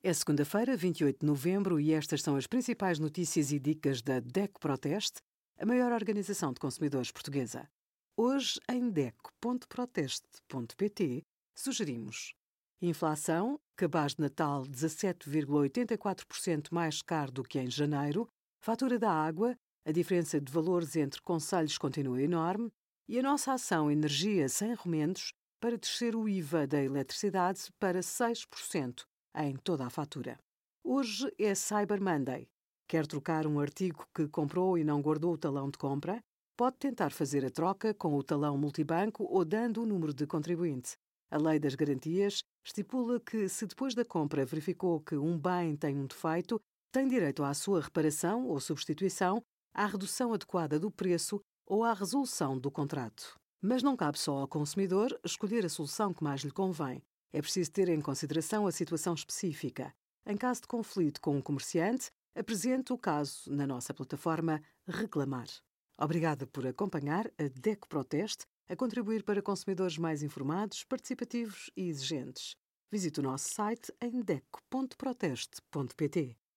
É segunda-feira, 28 de novembro, e estas são as principais notícias e dicas da DECO Proteste, a maior organização de consumidores portuguesa. Hoje, em DECO.proteste.pt, sugerimos inflação, cabaz de Natal 17,84% mais caro do que em janeiro, fatura da água, a diferença de valores entre conselhos continua enorme e a nossa ação Energia Sem Remendos para descer o IVA da eletricidade para 6% em toda a fatura. Hoje é Cyber Monday. Quer trocar um artigo que comprou e não guardou o talão de compra? Pode tentar fazer a troca com o talão multibanco ou dando o número de contribuinte. A Lei das Garantias estipula que, se depois da compra verificou que um bem tem um defeito, tem direito à sua reparação ou substituição, à redução adequada do preço ou à resolução do contrato. Mas não cabe só ao consumidor escolher a solução que mais lhe convém. É preciso ter em consideração a situação específica. Em caso de conflito com um comerciante, apresente o caso na nossa plataforma Reclamar. Obrigada por acompanhar a DECO Proteste a contribuir para consumidores mais informados, participativos e exigentes. Visite o nosso site em deco.proteste.pt.